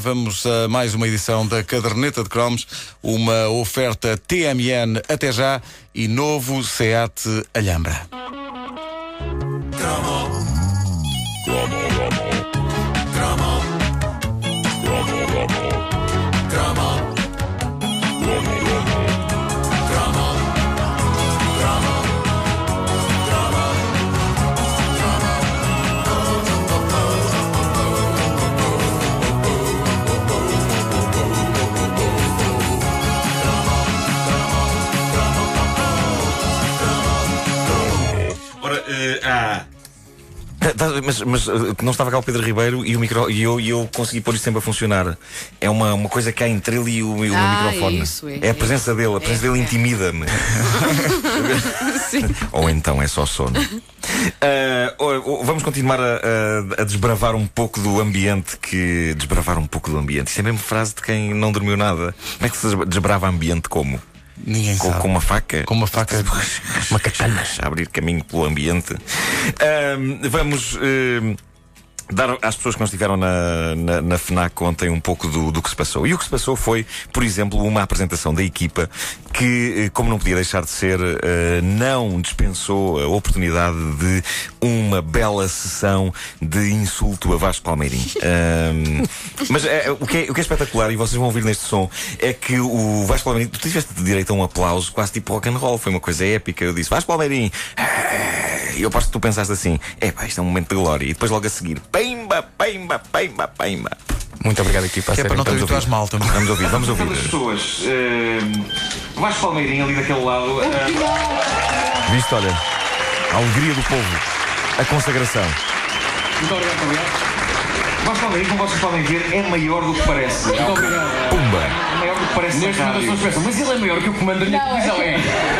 Vamos a mais uma edição da Caderneta de Cromos, uma oferta TMN até já e novo SEAT Alhambra. Mas, mas uh, não estava cá o Pedro Ribeiro e, o micro, e, eu, e eu consegui pôr isto sempre a funcionar. É uma, uma coisa que há entre ele e o, e o Ah, microfone. é isso, é, a presença dele, a presença dele é. intimida-me. Ou então é só sono. Oh, vamos continuar a, a- a desbravar um pouco do ambiente que. Desbravar um pouco do ambiente. Isso é mesmo frase de quem não dormiu nada. Como é que se desbrava ambiente como? Ninguém Com, sabe. com uma faca? Com uma faca. uma cacana a abrir caminho pelo ambiente. Ahm, vamos. ahm, Dar às pessoas que não estiveram na, na, na FNAC ontem um pouco do, do que se passou. E o que se passou foi, por exemplo, uma apresentação da equipa que, eh, como não podia deixar de ser, eh, não dispensou a oportunidade de uma bela sessão de insulto a Vasco Palmeirim. Ahm, mas eh, o, que é, o que é espetacular, e vocês vão ouvir neste som, é que o Vasco Palmeirim, tu tiveste direito a um aplauso quase tipo rock and roll, foi uma coisa épica. Eu disse, Vasco Palmeirim, e eu aposto que tu pensaste assim: é pá, isto é um momento de glória. E depois logo a seguir: pimba, pimba, pimba, pimba. Muito obrigado, equipa. a Que é para não te Vamos habituares ouvir. mal também. Vamos ouvir, vamos ouvir. Aquelas pessoas. eh, Vasco Palmeirinho ali daquele lado. eh, Viste, olha, a alegria do povo, a consagração. muito obrigado, muito obrigado. Vasco Palmeirinho, como vocês podem ver, é maior do que parece. Muito obrigado. Pumba! É maior do que parece Neste momento as pessoas pensam, mas ele é maior que o comando da minha Não, é televisão, é?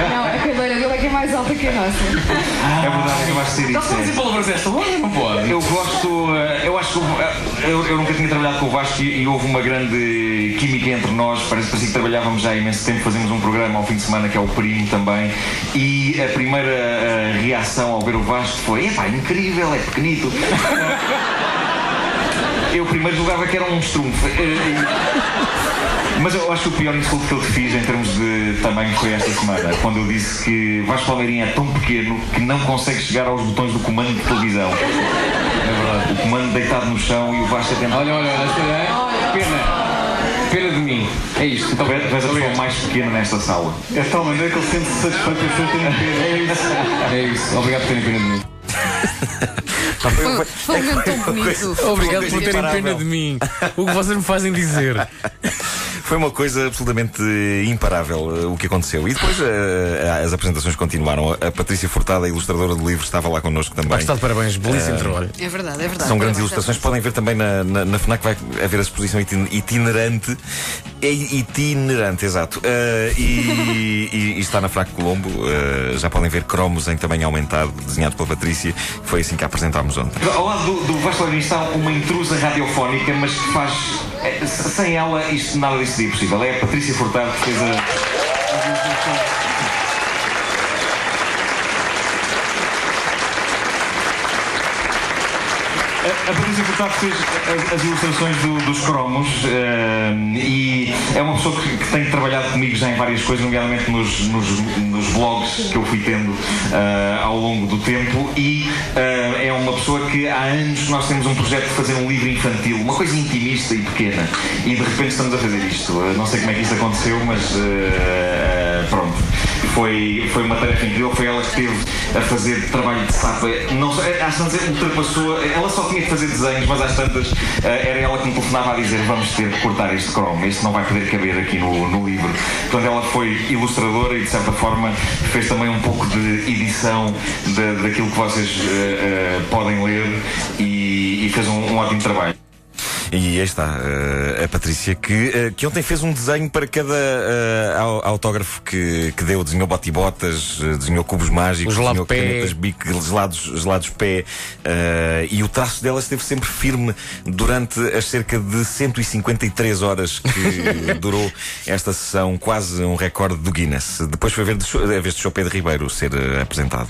É. Não, a cadeira dele é que é mais alta que a nossa. É verdade, eu acho que ser Não isso. é. dizer palavras desta hora, não pode. Eu gosto, eh, eu acho que eh, eu, eu nunca tinha trabalhado com o Vasco e, e houve uma grande química entre nós. Parece, parecia que trabalhávamos já há imenso tempo. Fazemos um programa ao fim de semana que é o Primo também. E a primeira eh, reação ao ver o Vasco foi: epá, incrível, é pequenito. eu primeiro julgava que era um estrunfo. Eh, e- Mas eu acho que o pior insulto que eu te fiz em termos de tamanho foi esta semana, quando eu disse que Vasco Palmeirinho é tão pequeno que não consegue chegar aos botões do comando de televisão. É verdade. O comando deitado no chão e o Vasco a tentar. Olha, olha, olha, pena. Pena de mim. É isto. Muito Tu és obrigado. és a pessoa mais pequena nesta sala. É de tal maneira que ele sente-se satisfeito por ser tão pequeno. É isso. É isso. Obrigado por terem pena de mim. Foi- Foi, foi- foi um momento tão bonito. Obrigado por terem pena de mim. O que vocês me fazem dizer. Foi uma coisa absolutamente eh, imparável eh, o que aconteceu. E depois eh, as apresentações continuaram. A Patrícia Furtada, a ilustradora do livro, estava lá connosco também. Está de parabéns, belíssimo trabalho. É verdade, é verdade. São grandes Parabéns ilustrações. Podem ver também na, na, na FNAC, vai haver a exposição itin- itinerante. É itinerante, exato. Eh, e, e- e está na FNAC Colombo. Eh, já podem ver cromos em tamanho aumentado, desenhado pela Patrícia. Foi assim que a apresentámos ontem. Ao lado do, do Vasco está uma intrusa radiofónica, mas que faz. eh, Sem ela, isto, nada disso seria possível. É a Patrícia Furtado que fez a. A, Patrícia Furtado fez as, as ilustrações do- dos cromos eh, e é uma pessoa que, que tem trabalhado comigo já em várias coisas, nomeadamente nos, nos, nos blogs que eu fui tendo eh, ao longo do tempo e eh, é uma pessoa que há anos nós temos um projeto de fazer um livro infantil, uma coisa intimista e pequena e de repente estamos a fazer isto. Não sei como é que isso aconteceu, mas eh, pronto. Foi, foi uma tarefa incrível, foi ela que esteve a fazer trabalho de sapa. Não, às tantas ultrapassou, ela só tinha que fazer desenhos, mas às tantas eh, era ela que me telefonava a dizer vamos ter que cortar este cromo, este não vai poder caber aqui no, no livro. Portanto, ela foi ilustradora e de certa forma fez também um pouco de edição da- daquilo que vocês eh, eh, podem ler e, e fez um, um ótimo trabalho. E aí está, eh, a Patrícia, que, eh, que ontem fez um desenho para cada eh, au- autógrafo que, que deu. Desenhou botibotas, desenhou cubos mágicos, desenhou pé. canetas bic, gelados, gelados pé. e o traço dela esteve sempre firme durante as cerca de 153 horas que durou esta sessão, quase um recorde do Guinness. Depois foi a, ver de, a vez de Sr. Pedro Ribeiro ser apresentado.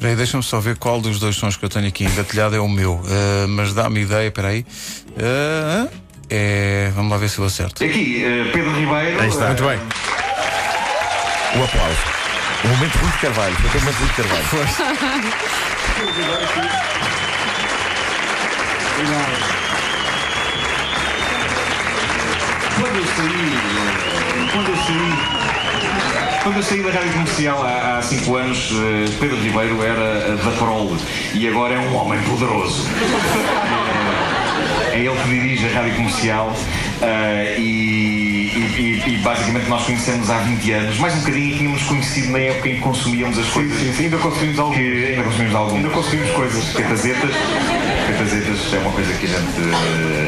Peraí, deixa-me só ver qual dos dois sons que eu tenho aqui engatilhado é o meu. Ah, mas dá-me ideia, peraí. Ah, é Vamos lá ver se eu acerto. Aqui, eh, Pedro Ribeiro. Aí está. eh, Muito bem. O aplauso. O momento Rui de Carvalho. Foi o momento Rui de Carvalho. Quando eu saí, quando eu saí, quando eu saí da rádio comercial há, há cinco anos, eh, Pedro Ribeiro era da Prole e agora é um homem poderoso. É ele que dirige a rádio comercial eh, e, e- e- basicamente nós conhecemos há 20 anos, mais um bocadinho tínhamos conhecido na época em que consumíamos as coisas. Sim, sim, ainda consumimos algumas. ainda consumimos algumas. Ainda consumimos coisas. Catazetas. Catazetas é uma coisa que a gente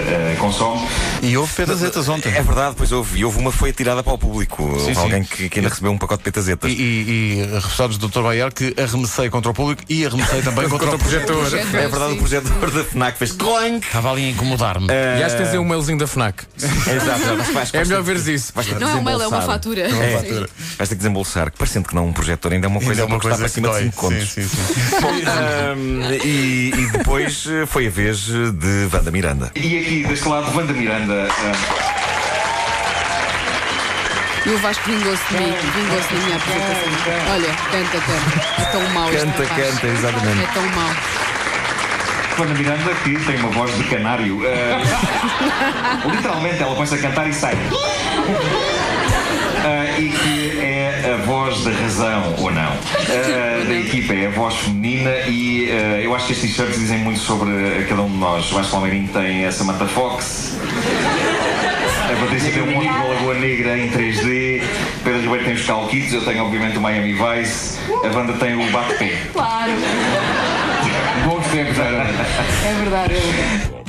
eh, consome. E houve petazetas ontem. É verdade, pois houve. E houve uma que foi atirada para o público. Houve sim. alguém que, que ainda recebeu um pacote de petazetas. E, e, e reforçados do Dr. Baiar que arremessei contra o público e arremessei também contra, o projetor. É verdade, o projetor da FNAC fez clank. Estava ali a incomodar-me. E acho que tens aí um mailzinho da FNAC. Exato, exato. Mas vais- É vais melhor ter- veres isso. vais ter que Não é um mail, é uma desembolsar. fatura. É, Sim. vais ter que desembolsar, que parecendo que não, um projetor ainda é uma coisa, Ainda é uma que está coisa para que cima de dói. 5 contos. Sim, sim, sim. Bom, ahm, e, e depois eh, foi a vez eh, de Wanda Miranda. E aqui deste lado, Wanda Miranda. ah, E o Vasco vingou-se de mim, vingou-se da minha apresentação. Olha, canta, canta. É tão mau este Canta, rapaz. canta, exatamente. É tão mau. Wanda Miranda, que tem uma voz de canário. Ah, literalmente, ela põe-se a cantar e sai. Ah, e que é a voz da razão, ou não, ah, da equipa, é a voz feminina e ah, eu acho que estes t-shirts dizem muito sobre cada um de nós. O Vasco Palmeirinho tem a Samantha Fox, a Patrícia tem o monte da Lagoa Negra em 3D, Pedro Ribeiro tem os Calquitos, eu tenho obviamente o Miami Vice, a banda tem o Bate-Pé. Claro. Era. É verdade, é verdade.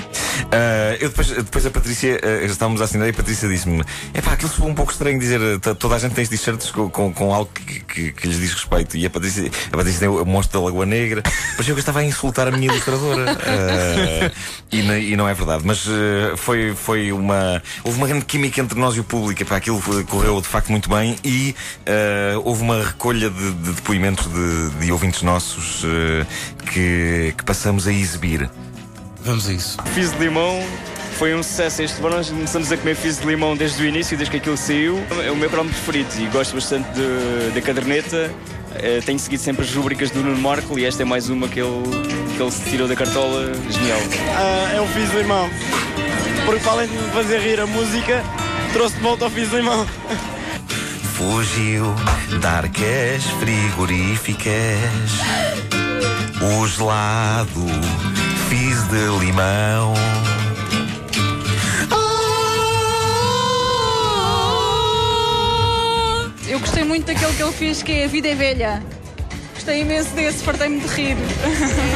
Ah, eu depois, depois a Patrícia, ah, estávamos a assinar e a Patrícia disse-me: é pá, aquilo foi um pouco estranho dizer, t- toda a gente tem t-shirts com, com, com algo que, que, que lhes diz respeito. E a Patrícia, a Patrícia tem o monstro da Lagoa Negra. Parecia que eu estava a insultar a minha ilustradora. Ah, e, na- e não é verdade. Mas foi, foi uma. Houve uma grande química entre nós e o público. Epá, aquilo correu de facto muito bem e houve uma recolha de, de depoimentos de, de ouvintes nossos que, que passamos a exibir. Vamos a isso. Fiz de limão foi um sucesso este verão. Nós começamos a comer fiz de limão desde o início, desde que aquilo saiu. É o meu cromo preferido e gosto bastante de- da caderneta. Eh, tenho seguido sempre as rubricas do Nuno Marco e esta é mais uma que ele, que ele se tirou da cartola. Genial. é o Fiz de Limão. Porque para além de me fazer rir a música, trouxe de volta ao Fiz de Limão. Fugiu da arcas frigoríficas O gelado fiz de limão Eu gostei muito daquele que ele fez, que é A Vida é Velha. Gostei imenso desse, fartei-me de rir.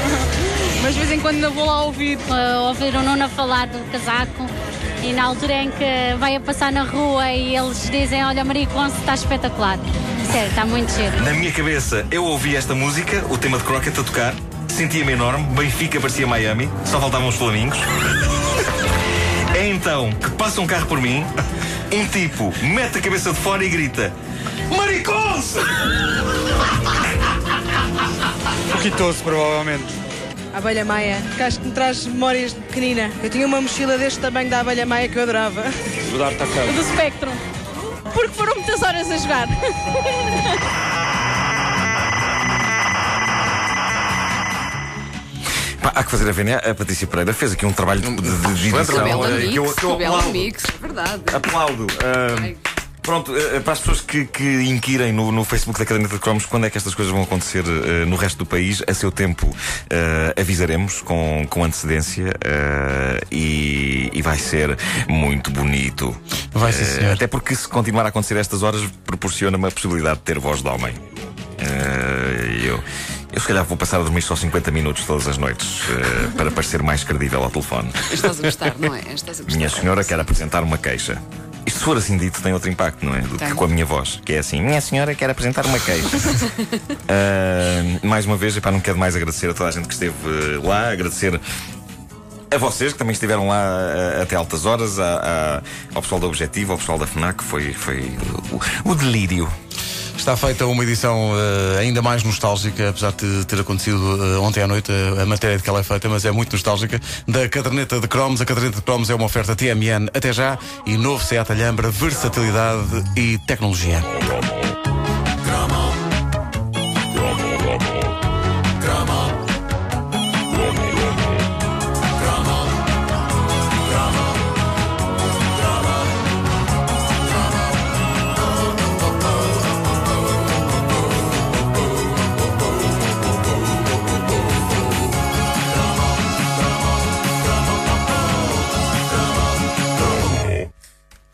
Mas de vez em quando ainda vou lá ouvir. a ouvir o Nuno a falar do casaco e na altura em que vai a passar na rua e eles dizem olha Maria Conce está espetacular sério, está muito giro Na minha cabeça eu ouvi esta música O tema de Crockett a tocar Sentia-me enorme Benfica parecia Miami Só faltavam os flamingos É então que passa um carro por mim Um tipo mete a cabeça de fora e grita Mariconce! Quitou-se, provavelmente. A abelha maia, que acho que me traz memórias de pequenina. Eu tinha uma mochila deste tamanho da abelha maia que eu adorava. Está cá. Do Spectrum. Porque foram muitas horas a jogar. Pá, há que fazer a vénia. A Patrícia Pereira fez aqui um trabalho de, de, de bela eh, mix, que eu, que eu aplaudo. mix, é verdade. Aplaudo. Ai. pronto, ah, para as pessoas que, que inquirem no, no Facebook da Caderneta de Cromos quando é que estas coisas vão acontecer ah, no resto do país, a seu tempo avisaremos com, com antecedência e, e vai ser muito bonito. Vai Ah, senhor. até porque se continuar a acontecer a estas horas, proporciona-me a possibilidade de ter voz de homem. Eu, eu se calhar vou passar a dormir só 50 minutos todas as noites ah, para parecer mais credível ao telefone. Estás a gostar, não é? Estás a gostar. Minha senhora quer apresentar uma queixa. Isto se for assim dito tem outro impacto, não é? Do que Tem. com a minha voz, que é assim, minha senhora quer apresentar uma queixa. Ah, mais uma vez, epá, não quero mais agradecer a toda a gente que esteve eh, lá, agradecer a vocês que também estiveram lá até altas horas, a- ao pessoal da Objetivo, ao pessoal da FNAC, foi, foi o, o delírio. Está feita uma edição eh, ainda mais nostálgica, apesar de ter acontecido eh, ontem à noite eh, a matéria de que ela é feita, mas é muito nostálgica, da caderneta de cromos. A caderneta de cromos é uma oferta TMN até já e novo Seat Alhambra, versatilidade e tecnologia.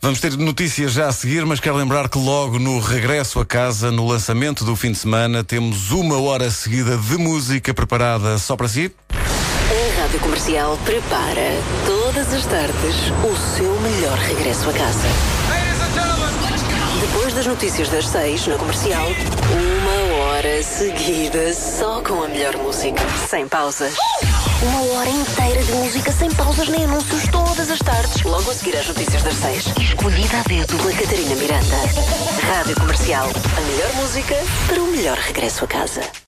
Vamos ter notícias já a seguir, mas quero lembrar que logo no regresso a casa, no lançamento do fim de semana, temos uma hora seguida de música preparada só para si. A Rádio Comercial prepara todas as tardes o seu melhor regresso a casa. Depois das notícias das seis na comercial, uma hora seguida só com a melhor música, sem pausas. Uma hora inteira de música sem pausas nem anúncios todas as tardes, logo a seguir às notícias das seis. Escolhida a dedo pela Catarina Miranda. Rádio Comercial, a melhor música para o melhor regresso a casa.